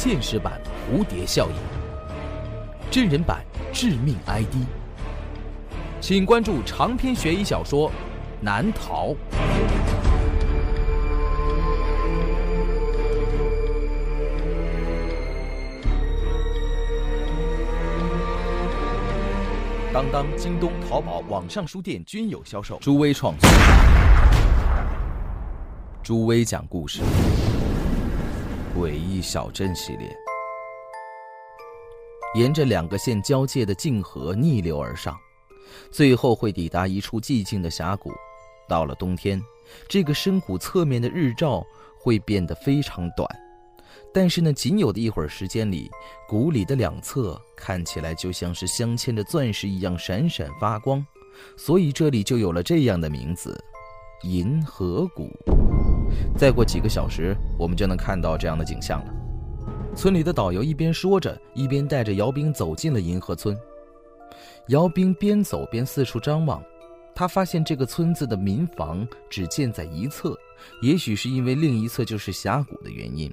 现实版蝴蝶效应，真人版致命 ID，请关注长篇悬疑小说《难逃》。当当、京东、淘宝网上书店均有销售。朱威创作，朱威讲故事，诡异小镇系列。沿着两个县交界的泾河逆流而上，最后会抵达一处寂静的峡谷。到了冬天，这个深谷侧面的日照会变得非常短。但是呢，仅有的一会儿时间里，谷里的两侧看起来就像是镶嵌着钻石一样闪闪发光，所以这里就有了这样的名字——银河谷。再过几个小时，我们就能看到这样的景象了。村里的导游一边说着，一边带着姚兵走进了银河村。姚兵边走边四处张望，他发现这个村子的民房只建在一侧，也许是因为另一侧就是峡谷的原因。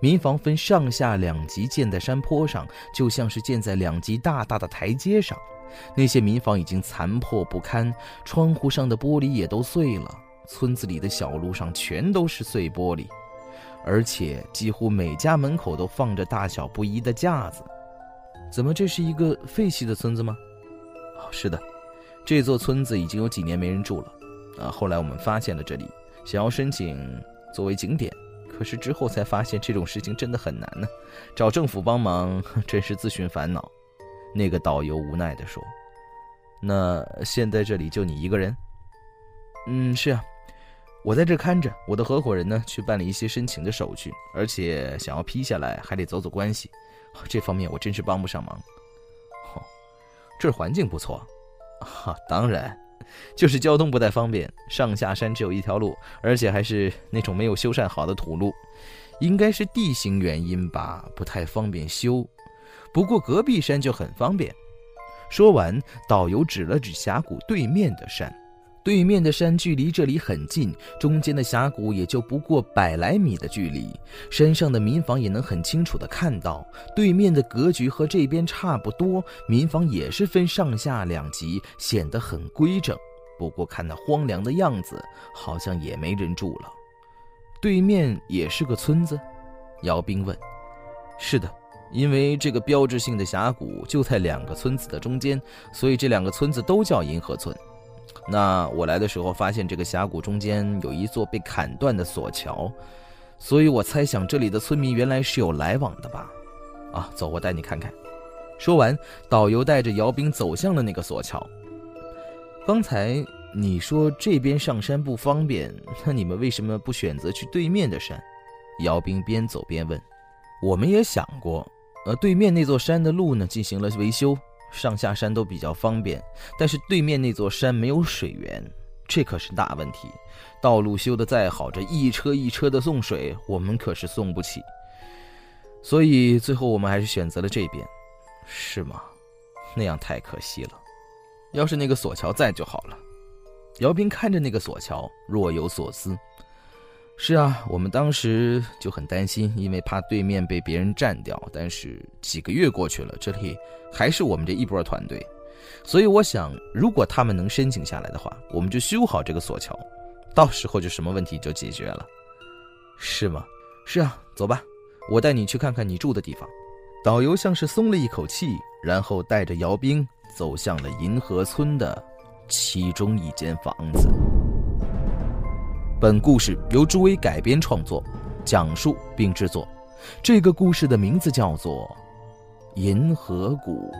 民房分上下两级，建在山坡上，就像是建在两级大大的台阶上。那些民房已经残破不堪，窗户上的玻璃也都碎了。村子里的小路上全都是碎玻璃，而且几乎每家门口都放着大小不一的架子。怎么，这是一个废弃的村子吗？哦，是的，这座村子已经有几年没人住了。啊，后来我们发现了这里，想要申请作为景点。可是之后才发现这种事情真的很难呢，找政府帮忙 真是自寻烦恼。那个导游无奈地说：“那现在这里就你一个人？”“嗯，是啊，我在这看着。我的合伙人呢，去办理一些申请的手续，而且想要批下来还得走走关系，这方面我真是帮不上忙。”“哦，这环境不错。”“哈，当然。”就是交通不太方便，上下山只有一条路，而且还是那种没有修缮好的土路，应该是地形原因吧，不太方便修。不过隔壁山就很方便。说完，导游指了指峡谷对面的山。对面的山距离这里很近，中间的峡谷也就不过百来米的距离。山上的民房也能很清楚地看到，对面的格局和这边差不多，民房也是分上下两级，显得很规整。不过看那荒凉的样子，好像也没人住了。对面也是个村子，姚兵问：“是的，因为这个标志性的峡谷就在两个村子的中间，所以这两个村子都叫银河村。”那我来的时候发现这个峡谷中间有一座被砍断的索桥，所以我猜想这里的村民原来是有来往的吧？啊，走，我带你看看。说完，导游带着姚兵走向了那个索桥。刚才你说这边上山不方便，那你们为什么不选择去对面的山？姚兵边走边问。我们也想过，呃，对面那座山的路呢进行了维修。上下山都比较方便，但是对面那座山没有水源，这可是大问题。道路修得再好，这一车一车的送水，我们可是送不起。所以最后我们还是选择了这边，是吗？那样太可惜了。要是那个索桥在就好了。姚斌看着那个索桥，若有所思。是啊，我们当时就很担心，因为怕对面被别人占掉。但是几个月过去了，这里还是我们这一波团队，所以我想，如果他们能申请下来的话，我们就修好这个索桥，到时候就什么问题就解决了，是吗？是啊，走吧，我带你去看看你住的地方。导游像是松了一口气，然后带着姚兵走向了银河村的其中一间房子。本故事由朱威改编创作、讲述并制作。这个故事的名字叫做《银河谷》。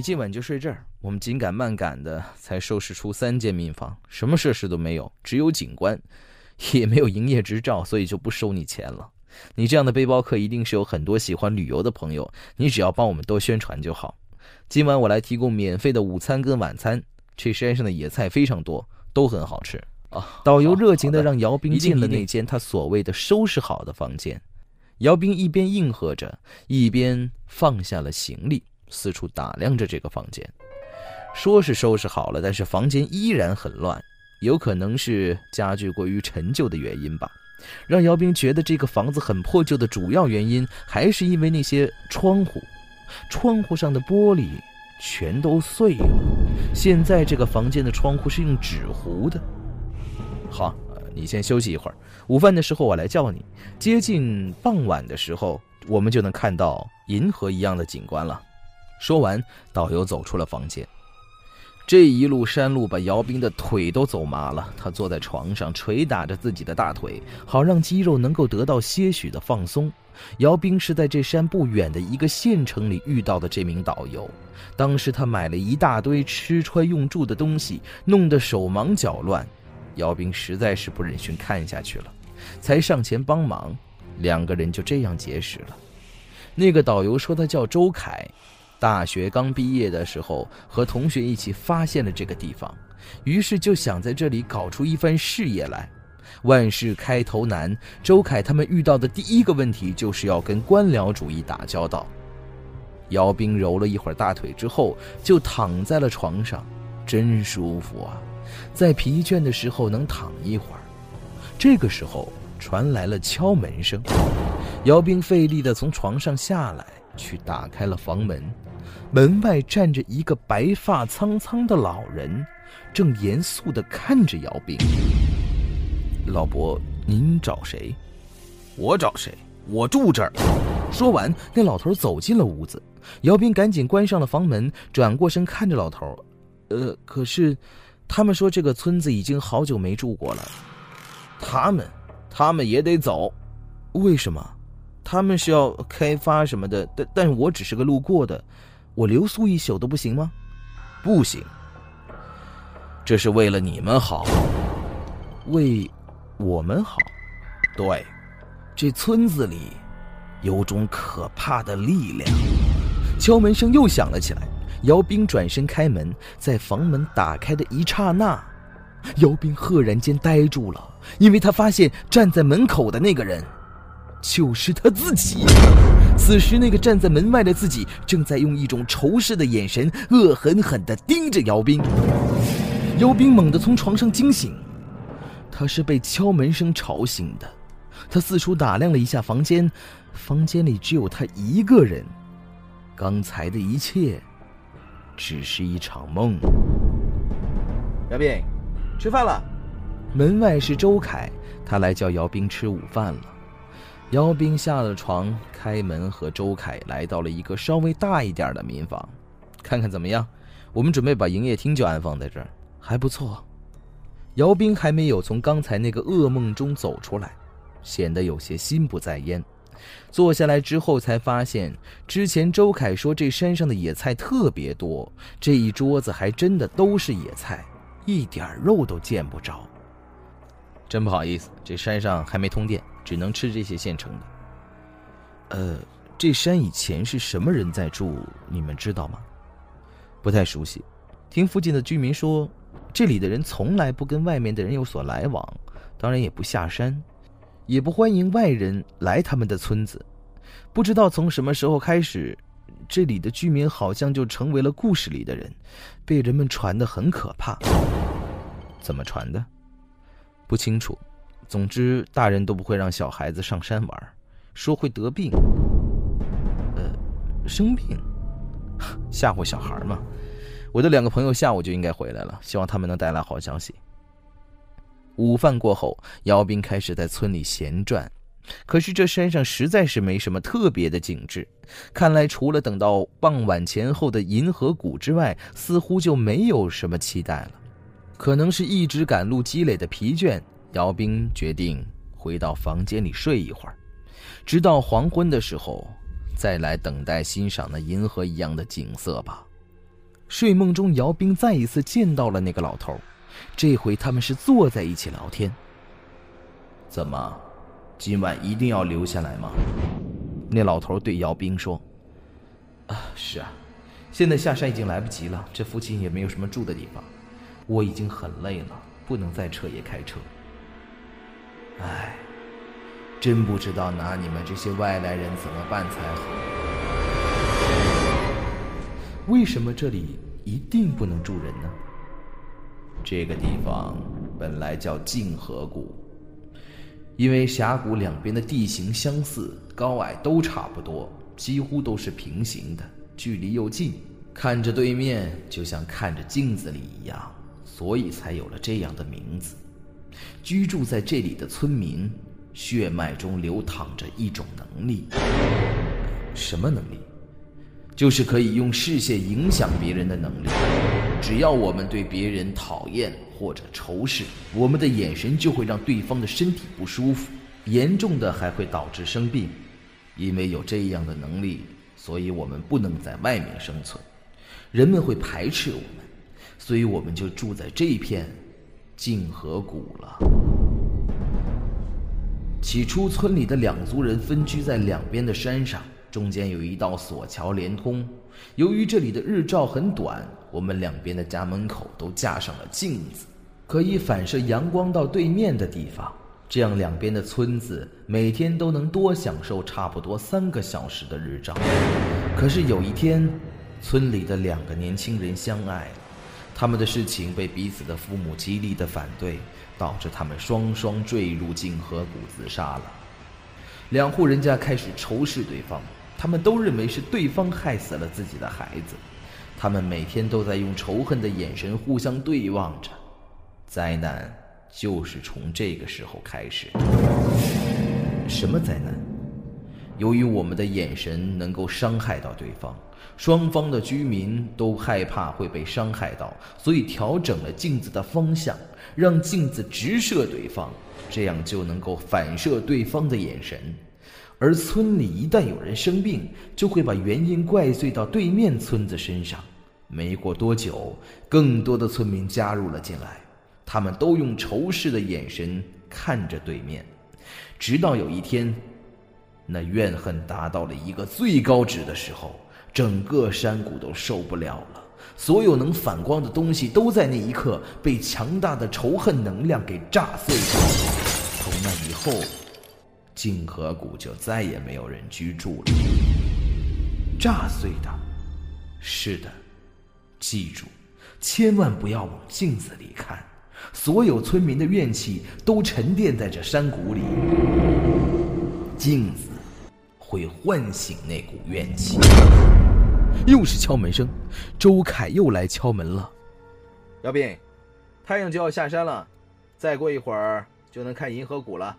你今晚就睡这儿。我们紧赶慢赶的，才收拾出三间民房，什么设施都没有，只有景观，也没有营业执照，所以就不收你钱了。你这样的背包客一定是有很多喜欢旅游的朋友，你只要帮我们多宣传就好。今晚我来提供免费的午餐跟晚餐。这山上的野菜非常多，都很好吃。导游热情的让姚兵进了那间他所谓的收拾好的房间。姚兵一边应和着，一边放下了行李，四处打量着这个房间。说是收拾好了，但是房间依然很乱，有可能是家具过于陈旧的原因吧。让姚兵觉得这个房子很破旧的主要原因，还是因为那些窗户，窗户上的玻璃全都碎了。现在这个房间的窗户是用纸糊的。好，你先休息一会儿，午饭的时候我来叫你。接近傍晚的时候，我们就能看到银河一样的景观了。说完，导游走出了房间。这一路山路把姚兵的腿都走麻了，他坐在床上捶打着自己的大腿，好让肌肉能够得到些许的放松。姚兵是在这山不远的一个县城里遇到的这名导游，当时他买了一大堆吃穿用住的东西，弄得手忙脚乱，姚兵实在是不忍心看下去了，才上前帮忙，两个人就这样结识了。那个导游说他叫周凯。大学刚毕业的时候，和同学一起发现了这个地方，于是就想在这里搞出一番事业来。万事开头难，周凯他们遇到的第一个问题就是要跟官僚主义打交道。姚兵揉了一会儿大腿之后，就躺在了床上，真舒服啊！在疲倦的时候能躺一会儿。这个时候传来了敲门声，姚兵费力地从床上下来，去打开了房门。门外站着一个白发苍苍的老人，正严肃地看着姚斌。老伯，您找谁？我找谁？我住这儿。说完，那老头走进了屋子。姚斌赶紧关上了房门，转过身看着老头。呃，可是，他们说这个村子已经好久没住过了。他们，他们也得走。为什么？他们是要开发什么的？但，但我只是个路过的。我留宿一宿都不行吗？不行。这是为了你们好，为我们好。对，这村子里有种可怕的力量。敲门声又响了起来。姚兵转身开门，在房门打开的一刹那，姚兵赫然间呆住了，因为他发现站在门口的那个人。就是他自己。此时，那个站在门外的自己正在用一种仇视的眼神，恶狠狠地盯着姚兵。姚兵猛地从床上惊醒，他是被敲门声吵醒的。他四处打量了一下房间，房间里只有他一个人。刚才的一切，只是一场梦。姚兵，吃饭了。门外是周凯，他来叫姚兵吃午饭了。姚兵下了床，开门和周凯来到了一个稍微大一点的民房，看看怎么样？我们准备把营业厅就安放在这儿，还不错。姚兵还没有从刚才那个噩梦中走出来，显得有些心不在焉。坐下来之后，才发现之前周凯说这山上的野菜特别多，这一桌子还真的都是野菜，一点肉都见不着。真不好意思，这山上还没通电。只能吃这些现成的。呃，这山以前是什么人在住？你们知道吗？不太熟悉。听附近的居民说，这里的人从来不跟外面的人有所来往，当然也不下山，也不欢迎外人来他们的村子。不知道从什么时候开始，这里的居民好像就成为了故事里的人，被人们传得很可怕。怎么传的？不清楚。总之，大人都不会让小孩子上山玩，说会得病。呃，生病，吓唬小孩嘛。我的两个朋友下午就应该回来了，希望他们能带来好消息。午饭过后，姚斌开始在村里闲转，可是这山上实在是没什么特别的景致，看来除了等到傍晚前后的银河谷之外，似乎就没有什么期待了。可能是一直赶路积累的疲倦。姚兵决定回到房间里睡一会儿，直到黄昏的时候再来等待欣赏那银河一样的景色吧。睡梦中，姚兵再一次见到了那个老头，这回他们是坐在一起聊天。怎么，今晚一定要留下来吗？那老头对姚兵说：“啊，是啊，现在下山已经来不及了，这附近也没有什么住的地方，我已经很累了。”不能再彻夜开车。唉，真不知道拿你们这些外来人怎么办才好。为什么这里一定不能住人呢？这个地方本来叫静河谷，因为峡谷两边的地形相似，高矮都差不多，几乎都是平行的，距离又近，看着对面就像看着镜子里一样，所以才有了这样的名字。居住在这里的村民，血脉中流淌着一种能力，什么能力？就是可以用视线影响别人的能力。只要我们对别人讨厌或者仇视，我们的眼神就会让对方的身体不舒服，严重的还会导致生病。因为有这样的能力，所以我们不能在外面生存，人们会排斥我们，所以我们就住在这片静河谷了。起初，村里的两族人分居在两边的山上。中间有一道索桥连通，由于这里的日照很短，我们两边的家门口都架上了镜子，可以反射阳光到对面的地方，这样两边的村子每天都能多享受差不多三个小时的日照。可是有一天，村里的两个年轻人相爱了，他们的事情被彼此的父母极力的反对，导致他们双双坠入镜河谷自杀了。两户人家开始仇视对方。他们都认为是对方害死了自己的孩子，他们每天都在用仇恨的眼神互相对望着，灾难就是从这个时候开始。什么灾难？由于我们的眼神能够伤害到对方，双方的居民都害怕会被伤害到，所以调整了镜子的方向，让镜子直射对方，这样就能够反射对方的眼神。而村里一旦有人生病，就会把原因怪罪到对面村子身上。没过多久，更多的村民加入了进来，他们都用仇视的眼神看着对面。直到有一天，那怨恨达到了一个最高值的时候，整个山谷都受不了了。所有能反光的东西都在那一刻被强大的仇恨能量给炸碎了。从那以后。静河谷就再也没有人居住了。炸碎的，是的，记住，千万不要往镜子里看。所有村民的怨气都沉淀在这山谷里，镜子会唤醒那股怨气。又是敲门声，周凯又来敲门了。姚斌，太阳就要下山了，再过一会儿就能看银河谷了。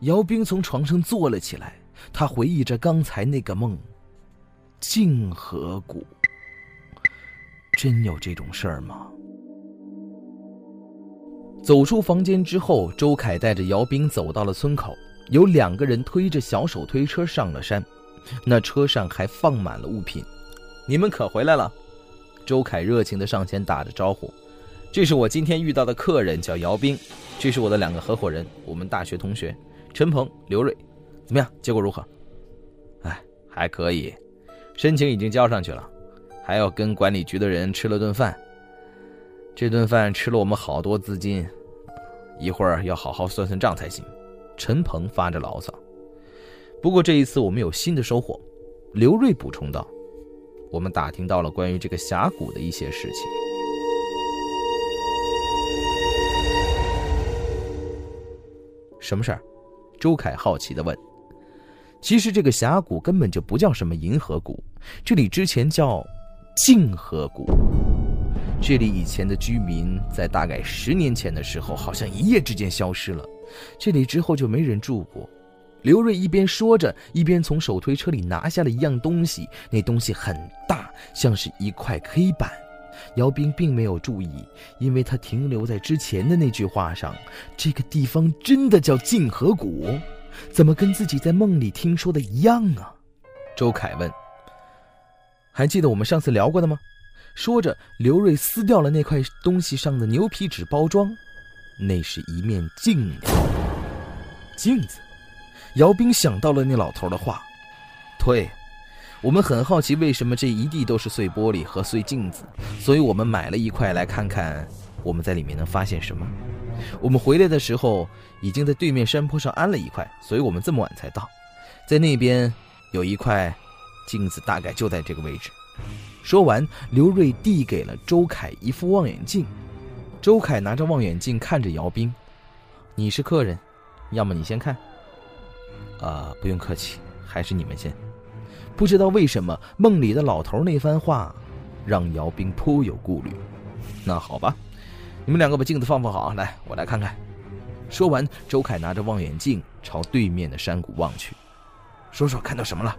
姚兵从床上坐了起来，他回忆着刚才那个梦。静河谷，真有这种事儿吗？走出房间之后，周凯带着姚兵走到了村口，有两个人推着小手推车上了山，那车上还放满了物品。你们可回来了？周凯热情的上前打着招呼。这是我今天遇到的客人，叫姚兵，这是我的两个合伙人，我们大学同学。陈鹏、刘瑞，怎么样？结果如何？哎，还可以，申请已经交上去了，还要跟管理局的人吃了顿饭。这顿饭吃了我们好多资金，一会儿要好好算算账才行。陈鹏发着牢骚。不过这一次我们有新的收获，刘瑞补充道：“我们打听到了关于这个峡谷的一些事情。”什么事儿？周凯好奇的问：“其实这个峡谷根本就不叫什么银河谷，这里之前叫静河谷。这里以前的居民在大概十年前的时候，好像一夜之间消失了。这里之后就没人住过。”刘瑞一边说着，一边从手推车里拿下了一样东西，那东西很大，像是一块黑板。姚斌并没有注意，因为他停留在之前的那句话上。这个地方真的叫静河谷？怎么跟自己在梦里听说的一样啊？周凯问。还记得我们上次聊过的吗？说着，刘瑞撕掉了那块东西上的牛皮纸包装，那是一面镜子。镜子？姚兵想到了那老头的话。退。我们很好奇，为什么这一地都是碎玻璃和碎镜子，所以我们买了一块来看看，我们在里面能发现什么。我们回来的时候已经在对面山坡上安了一块，所以我们这么晚才到。在那边有一块镜子，大概就在这个位置。说完，刘瑞递给了周凯一副望远镜。周凯拿着望远镜看着姚兵：“你是客人，要么你先看。”“啊，不用客气，还是你们先。”不知道为什么，梦里的老头那番话让姚兵颇有顾虑。那好吧，你们两个把镜子放放好，来，我来看看。说完，周凯拿着望远镜朝对面的山谷望去。说说看到什么了？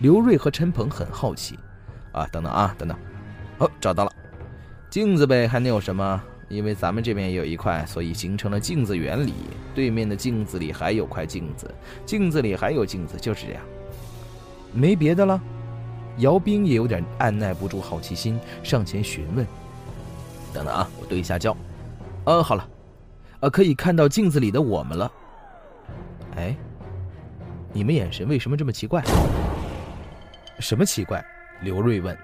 刘瑞和陈鹏很好奇。啊，等等啊，等等，哦，找到了，镜子呗，还能有什么？因为咱们这边也有一块，所以形成了镜子原理。对面的镜子里还有块镜子，镜子里还有镜子，就是这样。没别的了。姚兵也有点按耐不住好奇心，上前询问。等等啊，我对一下焦。呃，好了，呃，可以看到镜子里的我们了。哎，你们眼神为什么这么奇怪？什么奇怪？刘瑞问：“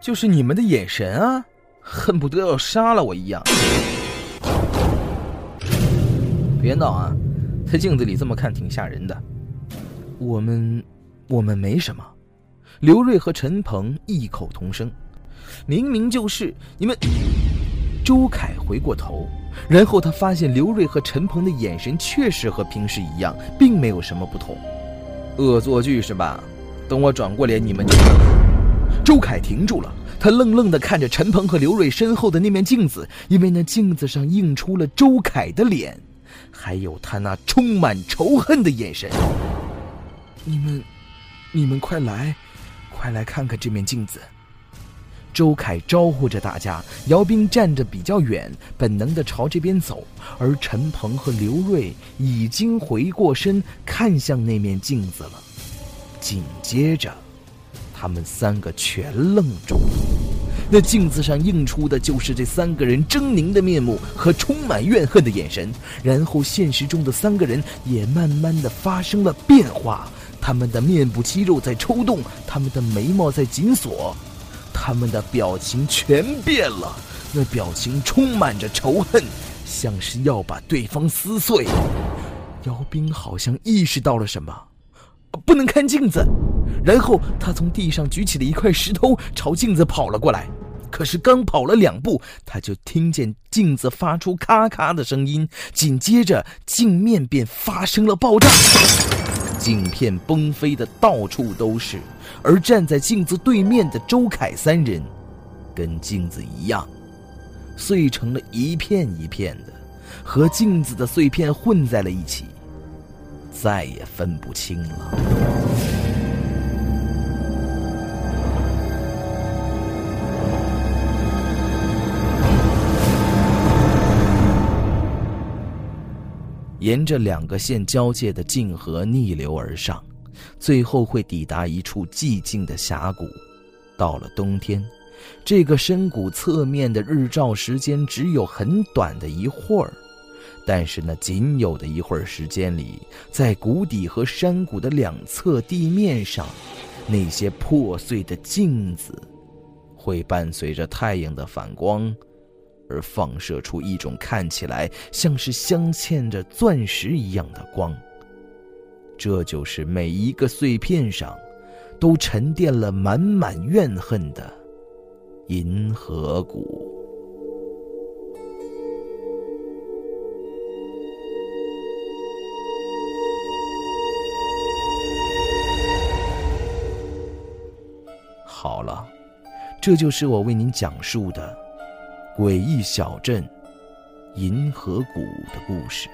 就是你们的眼神啊，恨不得要杀了我一样。”别闹啊，在镜子里这么看挺吓人的。我们，我们没什么。刘瑞和陈鹏异口同声：“明明就是你们。”周凯回过头，然后他发现刘瑞和陈鹏的眼神确实和平时一样，并没有什么不同。恶作剧是吧？等我转过脸，你们就……周凯停住了，他愣愣地看着陈鹏和刘瑞身后的那面镜子，因为那镜子上映出了周凯的脸，还有他那充满仇恨的眼神。你们，你们快来，快来看看这面镜子！周凯招呼着大家。姚兵站着比较远，本能地朝这边走，而陈鹏和刘瑞已经回过身，看向那面镜子了。紧接着，他们三个全愣住了。那镜子上映出的就是这三个人狰狞的面目和充满怨恨的眼神。然后，现实中的三个人也慢慢的发生了变化，他们的面部肌肉在抽动，他们的眉毛在紧锁，他们的表情全变了。那表情充满着仇恨，像是要把对方撕碎。姚兵好像意识到了什么。不能看镜子，然后他从地上举起了一块石头，朝镜子跑了过来。可是刚跑了两步，他就听见镜子发出咔咔的声音，紧接着镜面便发生了爆炸，镜片崩飞的到处都是。而站在镜子对面的周凯三人，跟镜子一样，碎成了一片一片的，和镜子的碎片混在了一起。再也分不清了。沿着两个县交界的泾河逆流而上，最后会抵达一处寂静的峡谷。到了冬天，这个深谷侧面的日照时间只有很短的一会儿。但是那仅有的一会儿时间里，在谷底和山谷的两侧地面上，那些破碎的镜子，会伴随着太阳的反光，而放射出一种看起来像是镶嵌着钻石一样的光。这就是每一个碎片上，都沉淀了满满怨恨的银河谷。好了，这就是我为您讲述的诡异小镇银河谷的故事。